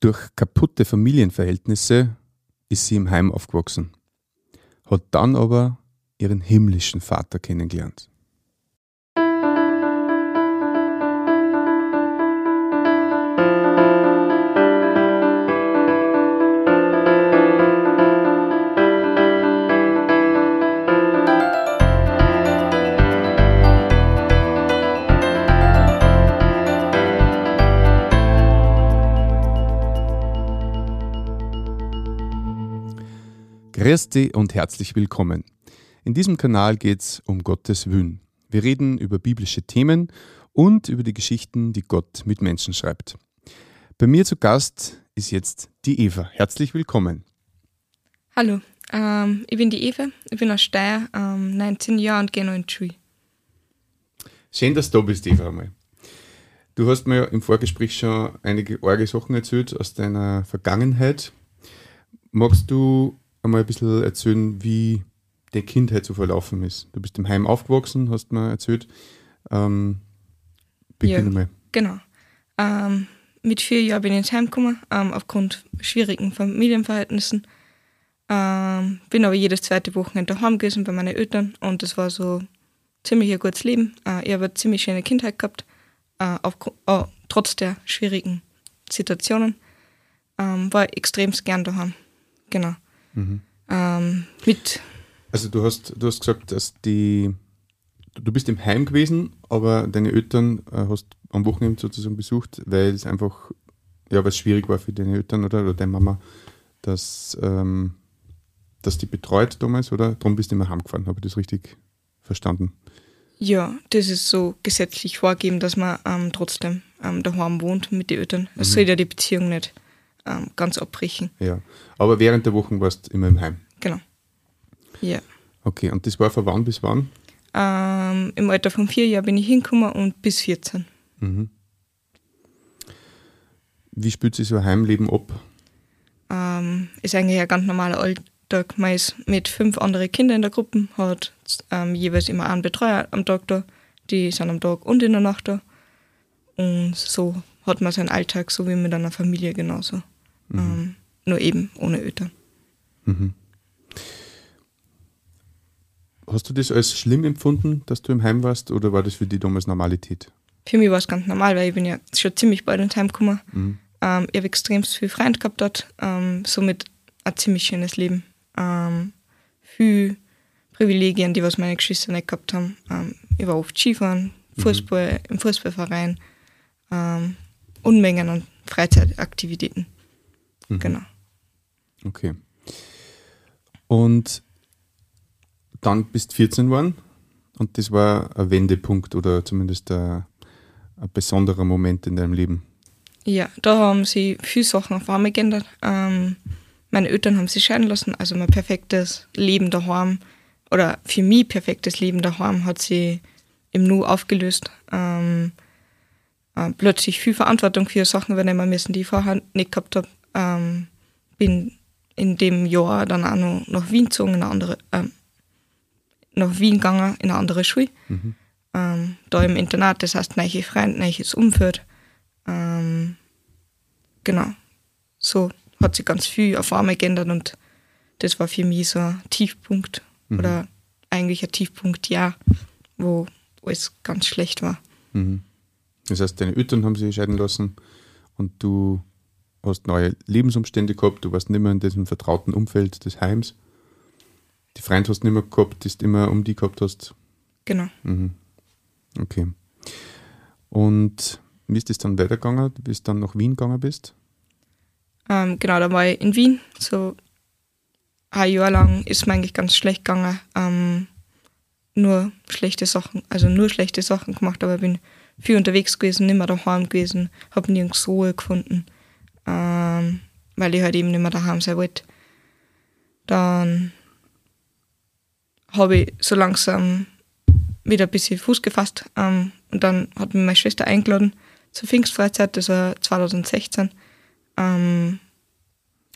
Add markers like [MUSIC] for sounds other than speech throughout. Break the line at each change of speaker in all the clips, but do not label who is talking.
Durch kaputte Familienverhältnisse ist sie im Heim aufgewachsen, hat dann aber ihren himmlischen Vater kennengelernt. Dich und herzlich willkommen. In diesem Kanal geht es um Gottes Willen. Wir reden über biblische Themen und über die Geschichten, die Gott mit Menschen schreibt. Bei mir zu Gast ist jetzt die Eva. Herzlich willkommen.
Hallo, ähm, ich bin die Eva, ich bin aus Steyr, ähm, 19 Jahre und gehe noch in die Schule.
Schön, dass du da bist, Eva. Einmal. Du hast mir im Vorgespräch schon einige arge Sachen erzählt aus deiner Vergangenheit. Magst du einmal ein bisschen erzählen, wie die Kindheit so verlaufen ist. Du bist im Heim aufgewachsen, hast mir erzählt. Ähm, beginn
Ja.
mal.
Genau. Ähm, mit vier Jahren bin ich ins Heim gekommen, ähm, aufgrund schwierigen Familienverhältnissen. Ähm, bin aber jedes zweite Wochenende daheim gewesen bei meinen Eltern und das war so ziemlich ein gutes Leben. Äh, ich habe eine ziemlich schöne Kindheit gehabt, äh, aufgru- äh, trotz der schwierigen Situationen. Ähm, war extremst gern daheim. Genau. Ähm, mit
Also du hast, du hast gesagt, dass die du bist im Heim gewesen, aber deine Eltern äh, hast am Wochenende sozusagen besucht, weil es einfach, ja, weil es schwierig war für deine Eltern oder, oder deine Mama, dass, ähm, dass die betreut damals, oder? Darum bist du immer heimgefahren, habe ich das richtig verstanden?
Ja, das ist so gesetzlich vorgegeben, dass man ähm, trotzdem ähm, daheim wohnt mit den Eltern. Es soll ja die Beziehung nicht ähm, ganz abbrechen.
Ja. Aber während der Wochen warst du immer im Heim.
Genau. Ja.
Okay, und das war von wann bis wann?
Ähm, Im Alter von vier Jahren bin ich hingekommen und bis 14.
Wie spielt sich so ein Heimleben ab?
Ähm, ist eigentlich ein ganz normaler Alltag. Man ist mit fünf anderen Kindern in der Gruppe, hat ähm, jeweils immer einen Betreuer am Tag da. Die sind am Tag und in der Nacht da. Und so hat man seinen Alltag, so wie mit einer Familie genauso. Ähm, nur eben ohne Eltern.
Hast du das als schlimm empfunden, dass du im Heim warst, oder war das für dich damals Normalität?
Für mich war es ganz normal, weil ich bin ja schon ziemlich bald ins Heim gekommen. Ähm, ich habe extrem viel Freund gehabt dort, ähm, somit ein ziemlich schönes Leben. Ähm, viel Privilegien, die was meine Geschwister nicht gehabt haben. Ähm, ich war oft Skifahren, Fußball, im Fußballverein, ähm, Unmengen an Freizeitaktivitäten. Genau.
Okay. Und dann bist du 14 geworden und das war ein Wendepunkt oder zumindest ein, ein besonderer Moment in deinem Leben.
Ja, da haben sie viele Sachen auf einmal geändert. Ähm, meine Eltern haben sich scheiden lassen, also mein perfektes Leben daheim oder für mich perfektes Leben daheim hat sie im Nu aufgelöst. Ähm, äh, plötzlich viel Verantwortung für Sachen übernehmen müssen, die ich vorher nicht gehabt habe. Ähm, bin in dem Jahr dann auch noch nach Wien gezogen, in eine andere, ähm, nach Wien gegangen, in eine andere Schule. Ähm, da im Internat, das heißt, neue Freunde, neues Umfeld. Ähm, genau. So hat sich ganz viel auf einmal geändert und das war für mich so ein Tiefpunkt oder eigentlich ein Tiefpunkt, ja, wo alles ganz schlecht war.
Das heißt, deine Eltern haben sich scheiden lassen und du hast neue Lebensumstände gehabt, du warst nicht mehr in diesem vertrauten Umfeld des Heims. Die Freunde hast du nicht mehr gehabt, die du immer um die gehabt hast.
Genau.
Okay. Und wie ist das dann weitergegangen, bis du dann nach Wien gegangen bist?
Ähm, genau, da war ich in Wien. So ein Jahr lang ist mir eigentlich ganz schlecht gegangen. Ähm, nur schlechte Sachen, also nur schlechte Sachen gemacht, aber ich bin viel unterwegs gewesen, nicht mehr daheim gewesen, habe nirgends Ruhe gefunden, ähm, weil ich halt eben nicht mehr daheim sein wollte. Dann habe ich so langsam wieder ein bisschen Fuß gefasst ähm, und dann hat mich meine Schwester eingeladen zur Pfingstfreizeit, das war 2016. Ähm,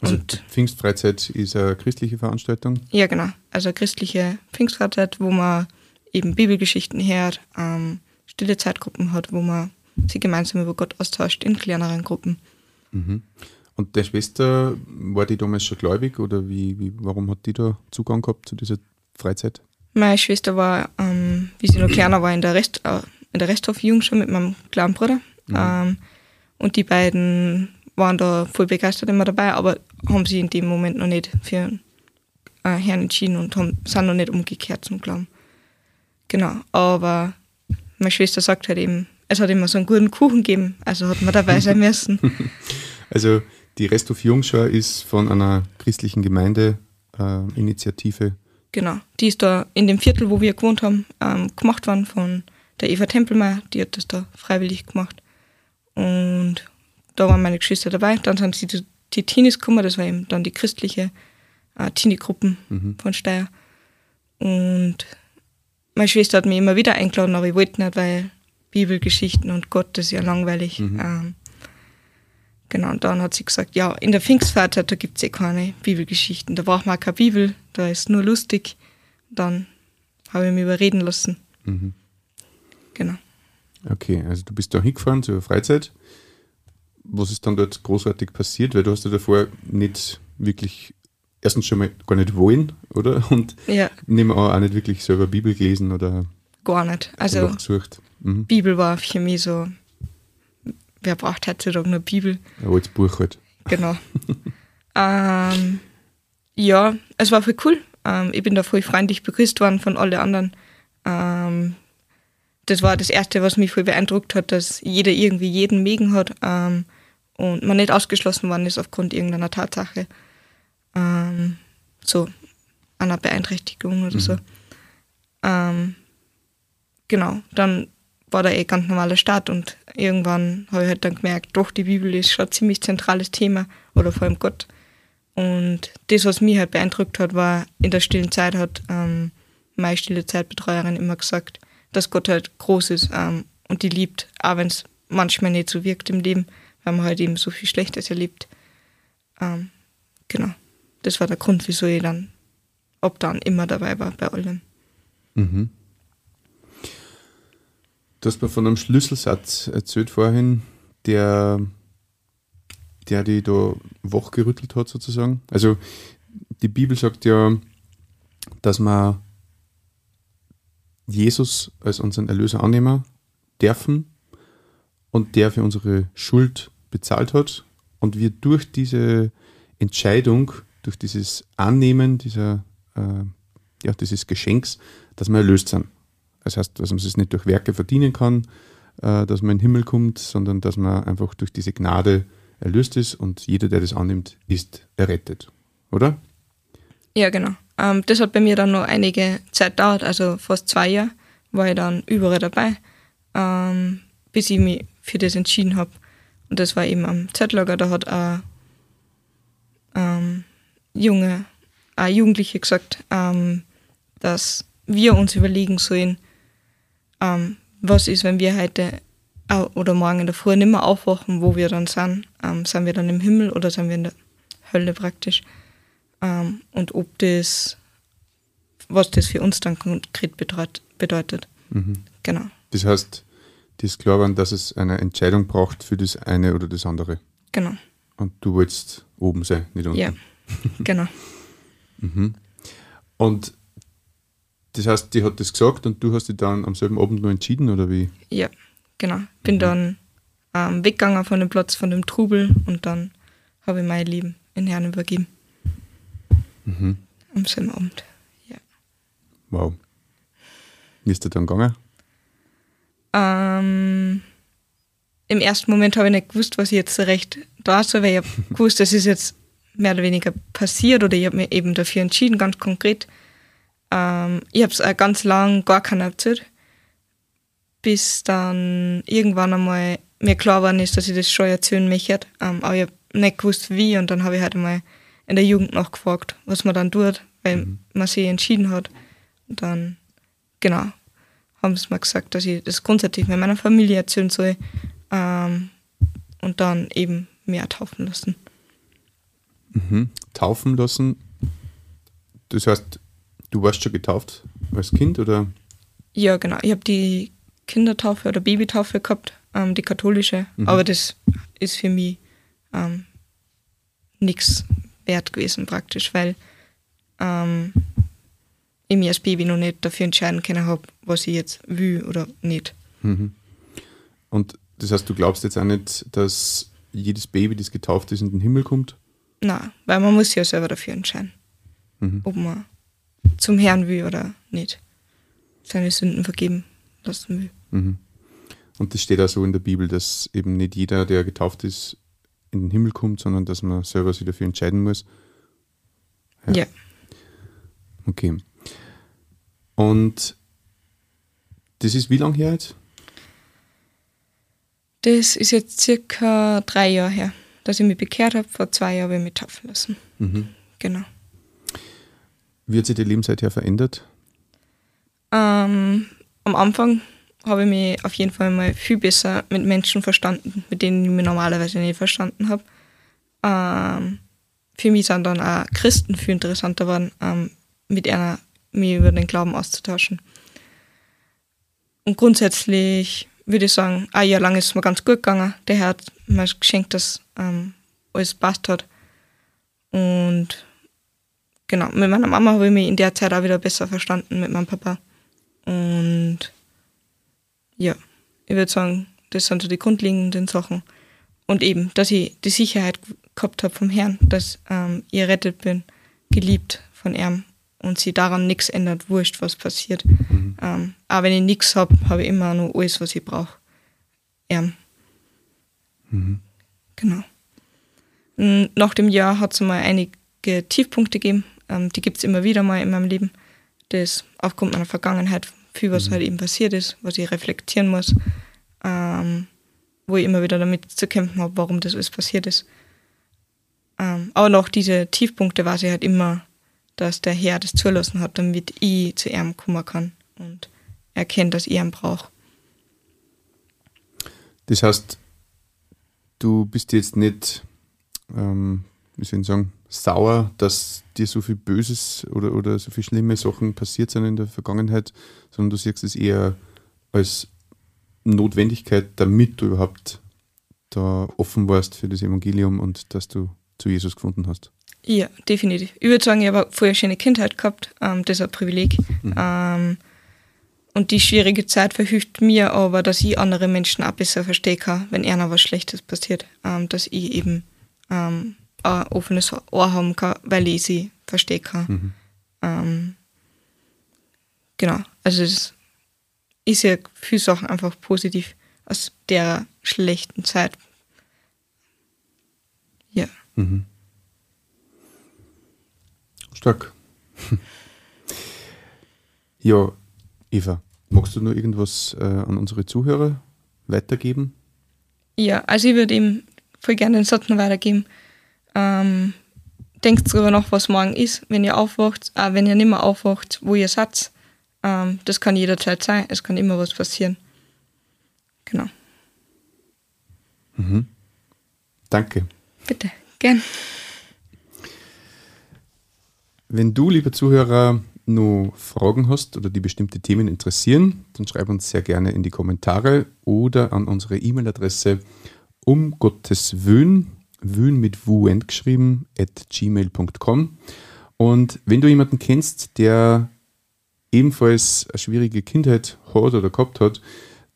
Also
Und-
Pfingstfreizeit ist eine christliche Veranstaltung.
ja, genau. Also eine christliche Pfingstfreizeit, wo man eben Bibelgeschichten hört, ähm, stille Zeitgruppen hat, wo man sich gemeinsam über Gott austauscht in kleineren Gruppen.
Und Und der Schwester, war die damals schon gläubig oder wie, wie, warum hat die da Zugang gehabt zu dieser Freizeit?
Meine Schwester war, ähm, wie sie noch kleiner war, in der, Rest, äh, in der Resthofjugend schon mit meinem kleinen Bruder. Ähm, und die beiden waren da voll begeistert immer dabei, aber haben sich in dem Moment noch nicht für äh, Herrn entschieden und haben, sind noch nicht umgekehrt zum Glauben. Genau, aber meine Schwester sagt halt eben, es hat immer so einen guten Kuchen gegeben, also hat man dabei sein müssen. [LAUGHS]
Also die Resthof Jungschau ist von einer christlichen Gemeindeinitiative. Äh,
Genau, die ist da in dem Viertel, wo wir gewohnt haben, ähm, gemacht worden von der Eva Tempelmeier, die hat das da freiwillig gemacht. Und da waren meine Geschwister dabei. Dann sind sie die, die Teenies gekommen, das war eben dann die christliche äh, Teenie-Gruppen von Steyr. Und meine Schwester hat mich immer wieder eingeladen, aber ich wollte nicht, weil Bibelgeschichten und Gott, das ist ja langweilig. Ähm, genau, und dann hat sie gesagt, ja, in der Pfingstfreizeit, da gibt es eh keine Bibelgeschichten, da braucht man auch keine Bibel, da ist nur lustig. Dann habe ich mich überreden lassen. Genau.
Okay, also du bist da hingefahren zur Freizeit. Was ist dann dort großartig passiert? Weil du hast ja davor nicht wirklich, erstens schon mal gar nicht wollen, oder? Und
Ja,
nehmen auch nicht wirklich selber Bibel gelesen oder
gar nicht. Also
gesucht. Mhm.
Bibel war für mich so, wer braucht heutzutage eine Bibel?
Ein altes Buch halt.
Genau. [LAUGHS] ähm, ja, es war voll cool. Ähm, ich bin da voll freundlich begrüßt worden von allen anderen. Ähm, das war das Erste, was mich voll beeindruckt hat, dass jeder irgendwie jeden Megen hat ähm, und man nicht ausgeschlossen worden ist aufgrund irgendeiner Tatsache. Ähm, so einer Beeinträchtigung oder so. Ähm, genau, dann war da eh ganz normaler Start und irgendwann habe ich halt dann gemerkt, doch, die Bibel ist schon ein ziemlich zentrales Thema oder vor allem Gott. Und das, was mich halt beeindruckt hat, war, in der stillen Zeit hat ähm, meine stille Zeitbetreuerin immer gesagt, dass Gott halt groß ist ähm, und die liebt, auch wenn es manchmal nicht so wirkt im Leben, weil man halt eben so viel Schlechtes erlebt. Ähm, genau, das war der Grund, wieso ich dann, ob dann immer dabei war bei allem.
Mhm. Du hast mir von einem Schlüsselsatz erzählt vorhin, der, der die da wachgerüttelt hat sozusagen. Also die Bibel sagt ja, dass wir Jesus als unseren Erlöser annehmen dürfen und der für unsere Schuld bezahlt hat und wir durch diese Entscheidung, durch dieses Annehmen dieser, äh, ja, dieses Geschenks, dass wir erlöst sind. Das heißt, dass man es nicht durch Werke verdienen kann, äh, dass man in den Himmel kommt, sondern dass man einfach durch diese Gnade erlöst ist und jeder, der das annimmt, ist errettet. Oder?
Ja, genau. Ähm, das hat bei mir dann noch einige Zeit dauert, also fast zwei Jahre war ich dann überall dabei, ähm, bis ich mich für das entschieden habe. Und das war eben am Zeitlager, da hat ein ähm, junge, ein Jugendliche gesagt, ähm, dass wir uns überlegen sollen, ähm, was ist, wenn wir heute au- oder morgen in der Früh nicht mehr aufwachen, wo wir dann sind. Ähm, sind wir dann im Himmel oder sind wir in der Hölle praktisch? ähm, und ob das, was das für uns dann konkret bedeutet. bedeutet. Genau.
Das heißt, klar geworden, dass es eine Entscheidung braucht für das eine oder das andere.
Genau.
Und du wolltest oben sein, nicht unten.
Ja. [LAUGHS] genau.
Und das heißt, die hat das gesagt und du hast dich dann am selben Abend nur entschieden, oder wie?
Ja, genau. Bin dann ähm, weggegangen von dem Platz, von dem Trubel und dann habe ich mein Leben in Herrn übergeben. Am selben Abend. Ja.
Wow. Wie ist der dann gegangen?
Ähm, Im ersten Moment habe ich nicht gewusst, was ich jetzt so recht da soll, weil ich habe [LAUGHS] gewusst, das ist jetzt mehr oder weniger passiert oder ich habe mir eben dafür entschieden, ganz konkret. Ähm, ich habe es auch ganz lang gar keiner erzählt, bis dann irgendwann einmal mir klar geworden ist, dass ich das schon erzählen möchte. Ähm, aber ich habe nicht gewusst, wie und dann habe ich halt einmal in der Jugend nachgefragt, was man dann tut, weil man sich entschieden hat. Und dann, genau, haben sie mir gesagt, dass ich das grundsätzlich mit meiner Familie erzählen soll ähm, und dann eben mehr taufen lassen.
Taufen lassen. Das heißt, du warst schon getauft als Kind oder?
Ja, genau. Ich habe die Kindertaufe oder Babytaufe gehabt, ähm, die katholische, aber das ist für mich ähm, nichts wert gewesen praktisch, weil ähm, ich mir als Baby noch nicht dafür entscheiden können habe, was ich jetzt will oder nicht.
Mhm. Und das heißt, du glaubst jetzt auch nicht, dass jedes Baby, das getauft ist, in den Himmel kommt?
Na, weil man muss ja selber dafür entscheiden,
Mhm.
ob man zum Herrn will oder nicht. Seine Sünden vergeben lassen will.
Mhm. Und das steht auch so in der Bibel, dass eben nicht jeder, der getauft ist, in den Himmel kommt, sondern dass man selber sich dafür entscheiden muss. Ja.
Ja.
Okay. Und das ist wie lange her jetzt?
Das ist jetzt circa drei Jahre her, dass ich mich bekehrt habe. Vor zwei Jahren habe ich mich taufen lassen.
Mhm.
Genau.
Wie hat sich dein Leben seither verändert?
Ähm, am Anfang habe ich mich auf jeden Fall mal viel besser mit Menschen verstanden, mit denen ich mich normalerweise nicht verstanden habe. Ähm, für mich sind dann auch Christen viel interessanter geworden, ähm, mit einer mich über den Glauben auszutauschen. Und grundsätzlich würde ich sagen, ein Jahr lang ist es mir ganz gut gegangen. Der Herr hat mir geschenkt, dass ähm, alles passt hat. Und genau, mit meiner Mama habe ich mich in der Zeit auch wieder besser verstanden, mit meinem Papa. Und ja, ich würde sagen, das sind so die grundlegenden Sachen. Und eben, dass ich die Sicherheit gehabt habe vom Herrn, dass ähm, ich errettet bin, geliebt von ihm und sie daran nichts ändert, wurscht, was passiert. Ähm, aber wenn ich nichts habe, habe ich immer noch alles, was ich brauche. Ähm, Genau. Mm, Nach dem Jahr hat es mal einige Tiefpunkte gegeben. Ähm, die gibt es immer wieder mal in meinem Leben. Das aufgrund meiner Vergangenheit, viel was halt eben passiert ist, was ich reflektieren muss, ähm, wo ich immer wieder damit zu kämpfen habe, warum das alles passiert ist. Ähm, aber nach diese Tiefpunkte weiß ich halt immer, dass der Herr das zulassen hat, damit ich zu ihm kommen kann und erkennt, dass ich ihn brauche.
Das heißt, du bist jetzt nicht, ähm, wie soll ich sagen, sauer, dass dir so viel Böses oder, oder so viele schlimme Sachen passiert sind in der Vergangenheit, sondern du siehst es eher als Notwendigkeit, damit du überhaupt da offen warst für das Evangelium und dass du zu Jesus gefunden hast.
Ja, definitiv. Ich würde sagen, ich habe eine voll schöne Kindheit gehabt. Ähm, das ist ein Privileg. Ähm, und die schwierige Zeit verhilft mir aber, dass ich andere Menschen auch besser verstehen kann, wenn einer was Schlechtes passiert. Ähm, dass ich eben ähm, ein offenes Ohr haben kann, weil ich sie verstehen kann. Ähm, genau. Also es ist ja viele Sachen einfach positiv aus der schlechten Zeit. Ja.
Stark. [LAUGHS] ja, Eva, magst du nur irgendwas äh, an unsere Zuhörer weitergeben?
Ja, also ich würde ihm voll gerne den Satz noch weitergeben. Ähm, denkt darüber nach, was morgen ist, wenn ihr aufwacht, auch wenn ihr nicht mehr aufwacht, wo ihr seid. Ähm, das kann jederzeit sein, es kann immer was passieren. Genau.
Danke.
Bitte, gern.
Wenn du, lieber Zuhörer, noch Fragen hast oder die bestimmte Themen interessieren, dann schreib uns sehr gerne in die Kommentare oder an unsere E-Mail-Adresse um Gottes Wün, Wün mit WUN geschrieben, at gmail.com. Und wenn du jemanden kennst, der ebenfalls eine schwierige Kindheit hat oder gehabt hat,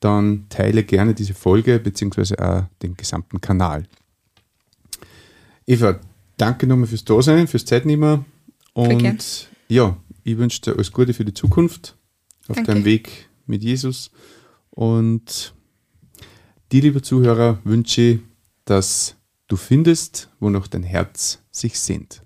dann teile gerne diese Folge beziehungsweise auch den gesamten Kanal. Eva, danke nochmal fürs Dasein, fürs Zeitnehmen. Und ja, ich wünsche dir alles Gute für die Zukunft auf
Danke.
deinem Weg mit Jesus. Und dir, lieber Zuhörer, wünsche ich, dass du findest, wonach dein Herz sich sehnt.